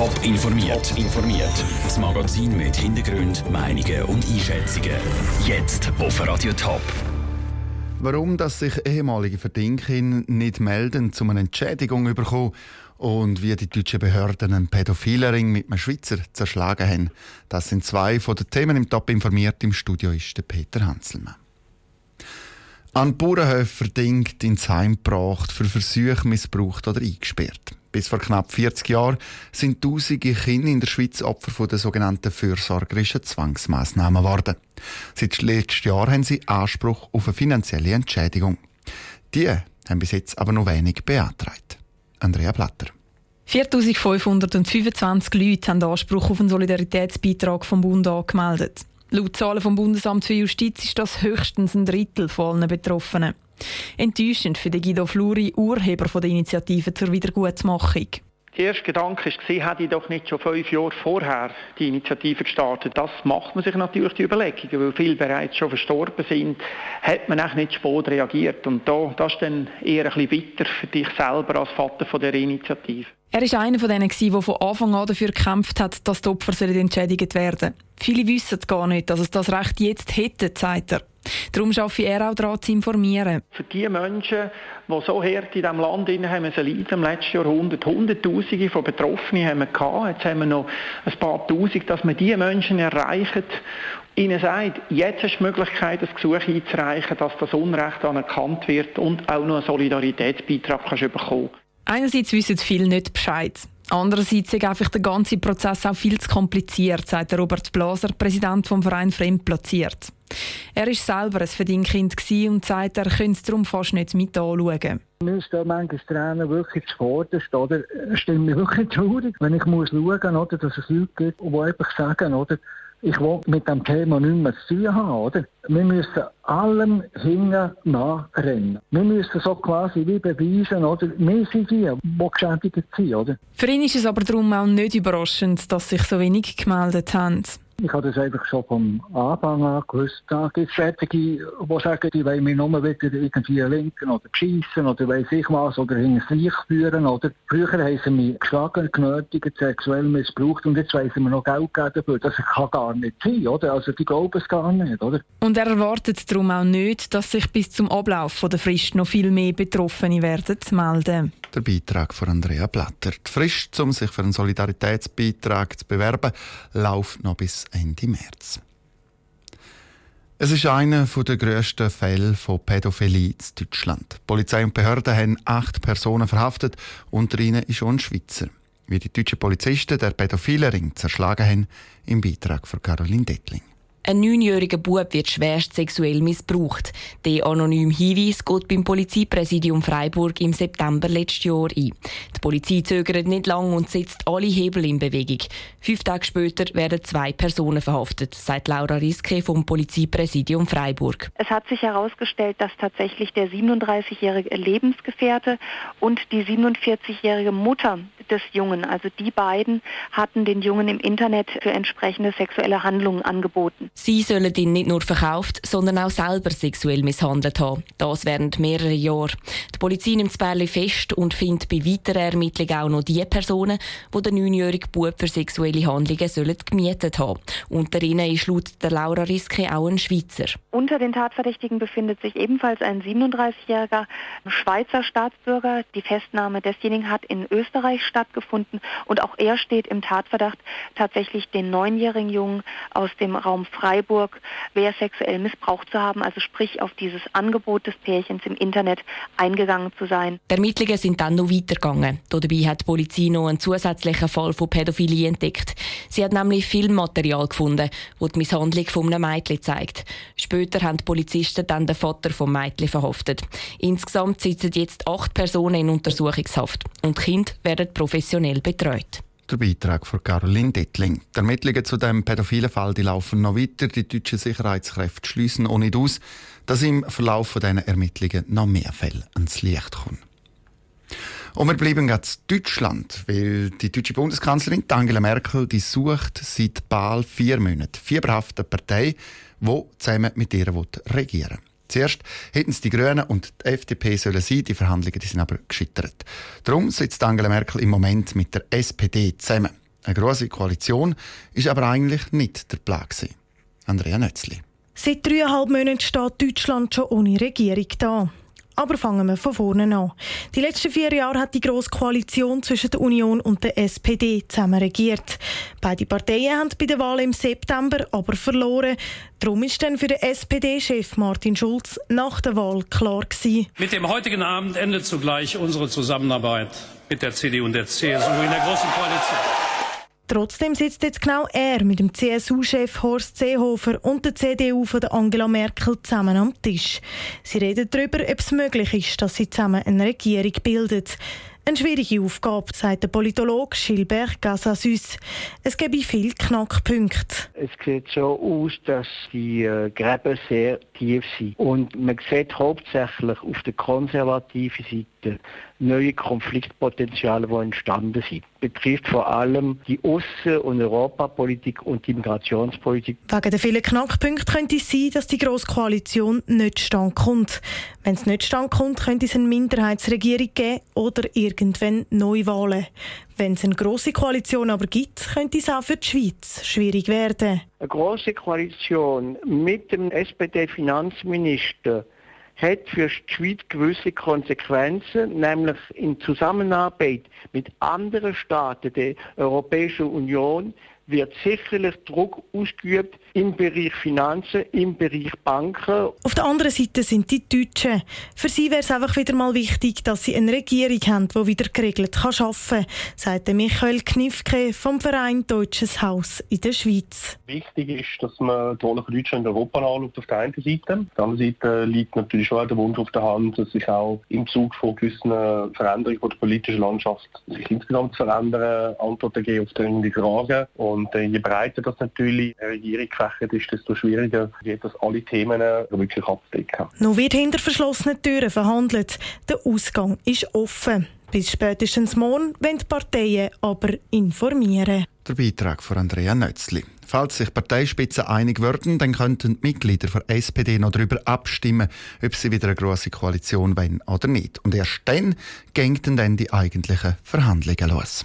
Top informiert. informiert. Das Magazin mit Hintergrund, Meinungen und Einschätzungen. Jetzt auf Radio Top. Warum dass sich ehemalige Verdinkinnen nicht melden, um eine Entschädigung bekommen und wie die deutschen Behörden einen Pädophilering mit einem Schweizer zerschlagen haben, das sind zwei von den Themen im Top informiert. Im Studio ist der Peter Hanselmann. An Bauernhöfen verdingt ins Heim gebracht, für Versuche missbraucht oder eingesperrt. Bis vor knapp 40 Jahren sind tausende Kinder in der Schweiz Opfer von der sogenannten fürsorgerischen Zwangsmaßnahmen geworden. Seit letztem Jahr haben sie Anspruch auf eine finanzielle Entschädigung. Die haben bis jetzt aber noch wenig beantragt. Andrea Blatter. 4525 Leute haben Anspruch auf einen Solidaritätsbeitrag vom Bund angemeldet. Laut Zahlen vom Bundesamt für Justiz ist das höchstens ein Drittel von allen Betroffenen. Enttäuschend für Guido Fluri, Urheber der Initiative zur Wiedergutmachung. Der erste Gedanke war, hätte ich doch nicht schon fünf Jahre vorher die Initiative gestartet. Das macht man sich natürlich die Überlegungen, weil viele bereits schon verstorben sind, hat man auch nicht spät reagiert. Und da, das ist dann eher ein bisschen weiter für dich selber als Vater von der Initiative. Er war einer von denen, der von Anfang an dafür gekämpft hat, dass die Opfer entschädigt werden Viele wissen gar nicht, dass es das Recht jetzt hätte, sagt er. Darum schaffe er auch daran, zu informieren. Für die Menschen, die so hart in diesem Land haben müssen leiden im letzten Jahrhundert, Hunderttausende von Betroffenen haben wir gehabt. Jetzt haben wir noch ein paar Tausend, dass wir diese Menschen erreichen ihnen sagt, jetzt du die Möglichkeit, das Gesuch einzureichen, dass das Unrecht anerkannt wird und auch noch einen Solidaritätsbeitrag kannst bekommen Einerseits wissen viele nicht Bescheid. Andererseits ist einfach der ganze Prozess auch viel zu kompliziert, sagt Robert Blaser, Präsident vom Verein Fremdplatziert. Er war selber ein Verdingkind und sagt, er könnte es darum fast nicht mit anschauen. Mir stehen manchmal Tränen wirklich zuvorderst, oder? Es stimmt mir wirklich traurig, wenn ich muss schauen muss, dass es Leute gibt, die einfach sagen, oder? Ich will mit dem Thema nicht mehr zu tun haben, oder? Wir müssen allem hinten nachrennen. Wir müssen so quasi wie beweisen, oder? Wir sind die, die geschädigt sind, oder? Für ihn ist es aber darum auch nicht überraschend, dass sich so wenig gemeldet haben. Ich habe das einfach schon vom Anfang an gewusst. Da gibt es solche, die sagen, die wollen mich nur wieder irgendwie linken oder schiessen oder weiss ich was oder hingers Licht führen. Oder früher haben sie mich geschlagen, genötigt, sexuell missbraucht und jetzt wollen sie mir noch Geld geben dafür. Das kann gar nicht sein, oder? Also die glauben es gar nicht, oder? Und er erwartet darum auch nicht, dass sich bis zum Ablauf der Frist noch viel mehr Betroffene werden melden. Der Beitrag von Andrea Blatter. Die Frist, um sich für einen Solidaritätsbeitrag zu bewerben, läuft noch bis Ende März. Es ist einer der grössten Fälle von Pädophilie in Deutschland. Polizei und Behörden haben acht Personen verhaftet, unter ihnen ist auch ein Schweizer. Wie die deutschen Polizisten der pädophile Ring zerschlagen haben, im Beitrag von Caroline Dettling. Ein neunjähriger Bub wird schwerst sexuell missbraucht. Der anonyme Hinweis geht beim Polizeipräsidium Freiburg im September letzten Jahr ein. Die Polizei zögert nicht lang und setzt alle Hebel in Bewegung. Fünf Tage später werden zwei Personen verhaftet, sagt Laura Riske vom Polizeipräsidium Freiburg. Es hat sich herausgestellt, dass tatsächlich der 37-jährige Lebensgefährte und die 47-jährige Mutter des Jungen, also die beiden, hatten den Jungen im Internet für entsprechende sexuelle Handlungen angeboten. Sie sollen ihn nicht nur verkauft, sondern auch selber sexuell misshandelt haben. Das während mehrerer Jahre. Die Polizei nimmt Bärli fest und findet bei weiteren Ermittlungen auch noch die Personen, die den neunjährigen Bub für sexuelle Handlungen sollen gemietet haben. Unter ihnen ist laut der Laura Riske auch ein Schweizer. Unter den Tatverdächtigen befindet sich ebenfalls ein 37-jähriger Schweizer Staatsbürger. Die Festnahme desjenigen hat in Österreich stattgefunden und auch er steht im Tatverdacht, tatsächlich den neunjährigen Jungen aus dem Raum Freiburg wer sexuell missbraucht zu haben, also sprich auf dieses Angebot des Pärchens im Internet eingegangen zu sein. Die Ermittlungen sind dann noch weitergegangen. Dabei hat die Polizei noch einen zusätzlichen Fall von Pädophilie entdeckt. Sie hat nämlich Filmmaterial gefunden, wo die Misshandlung von einem Mädchen zeigt. Später haben die Polizisten dann den Vater vom Mädchen verhaftet. Insgesamt sitzen jetzt acht Personen in Untersuchungshaft und Kinder werden professionell betreut. Der Beitrag von Caroline Dettling. Die Ermittlungen zu dem pädophilen Fall die laufen noch weiter. Die deutschen Sicherheitskräfte schließen auch nicht aus, dass im Verlauf dieser Ermittlungen noch mehr Fälle ans Licht kommen. Und wir bleiben jetzt Deutschland, weil die deutsche Bundeskanzlerin Angela Merkel die sucht seit bald vier Monaten fieberhafte Partei, die zusammen mit ihr regieren will. Zuerst hätten es die Grünen und die FDP sollen sein, die Verhandlungen die sind aber gescheitert. Darum sitzt Angela Merkel im Moment mit der SPD zusammen. Eine grosse Koalition ist aber eigentlich nicht der Plan. Andrea Nötzli. Seit dreieinhalb Monaten steht Deutschland schon ohne Regierung da. Aber fangen wir von vorne an. Die letzten vier Jahre hat die grosse Koalition zwischen der Union und der SPD zusammen regiert. Beide Parteien haben bei der Wahl im September aber verloren. Darum ist dann für den SPD-Chef Martin Schulz nach der Wahl klar gewesen. Mit dem heutigen Abend endet zugleich unsere Zusammenarbeit mit der CDU und der CSU in der Großen Koalition. Trotzdem sitzt jetzt genau er mit dem CSU-Chef Horst Seehofer und der CDU von Angela Merkel zusammen am Tisch. Sie reden darüber, ob es möglich ist, dass sie zusammen eine Regierung bilden. Eine schwierige Aufgabe, sagt der Politologe Gilbert Gasassus. Es gebe viele Knackpunkte. Es sieht so aus, dass die äh, Gräben sehr tief sind. Und man sieht hauptsächlich auf der konservativen Seite neue Konfliktpotenziale, die entstanden sind. Betrifft vor allem die Aussen- und Europapolitik und die Migrationspolitik. Wegen der vielen Knackpunkte könnte es sein, dass die Grosse Koalition nicht stand kommt. Wenn es nicht stand kommt, könnte es eine Minderheitsregierung geben oder irgendwann Neuwahlen. Wenn es eine grosse Koalition aber gibt, könnte es auch für die Schweiz schwierig werden. Eine grosse Koalition mit dem SPD-Finanzminister hat für die Schweiz gewisse Konsequenzen, nämlich in Zusammenarbeit mit anderen Staaten der Europäischen Union wird sicherlich Druck ausgeübt im Bereich Finanzen, im Bereich Banken. Auf der anderen Seite sind die Deutschen. Für sie wäre es einfach wieder mal wichtig, dass sie eine Regierung haben, die wieder geregelt kann arbeiten kann, sagt Michael Knifke vom Verein Deutsches Haus in der Schweiz. Wichtig ist, dass man die Rolle von Deutschland in Europa anschaut, auf der einen Seite. Auf der anderen Seite liegt natürlich schon der Wunsch auf der Hand, dass sich auch im Zug von gewissen Veränderungen der politischen Landschaft sich insgesamt verändern, Antworten geben auf dringende Fragen. Und und äh, je breiter das natürlich eine Regierung gefächert ist, desto schwieriger wird das alle Themen äh, wirklich abzudecken. Noch wird hinter verschlossenen Türen verhandelt. Der Ausgang ist offen. Bis spätestens morgen wenn die Parteien aber informieren. Der Beitrag von Andrea Nötzli. Falls sich Parteispitzen einig würden, dann könnten die Mitglieder der SPD noch darüber abstimmen, ob sie wieder eine große Koalition wollen oder nicht. Und erst dann gingen dann die eigentlichen Verhandlungen los.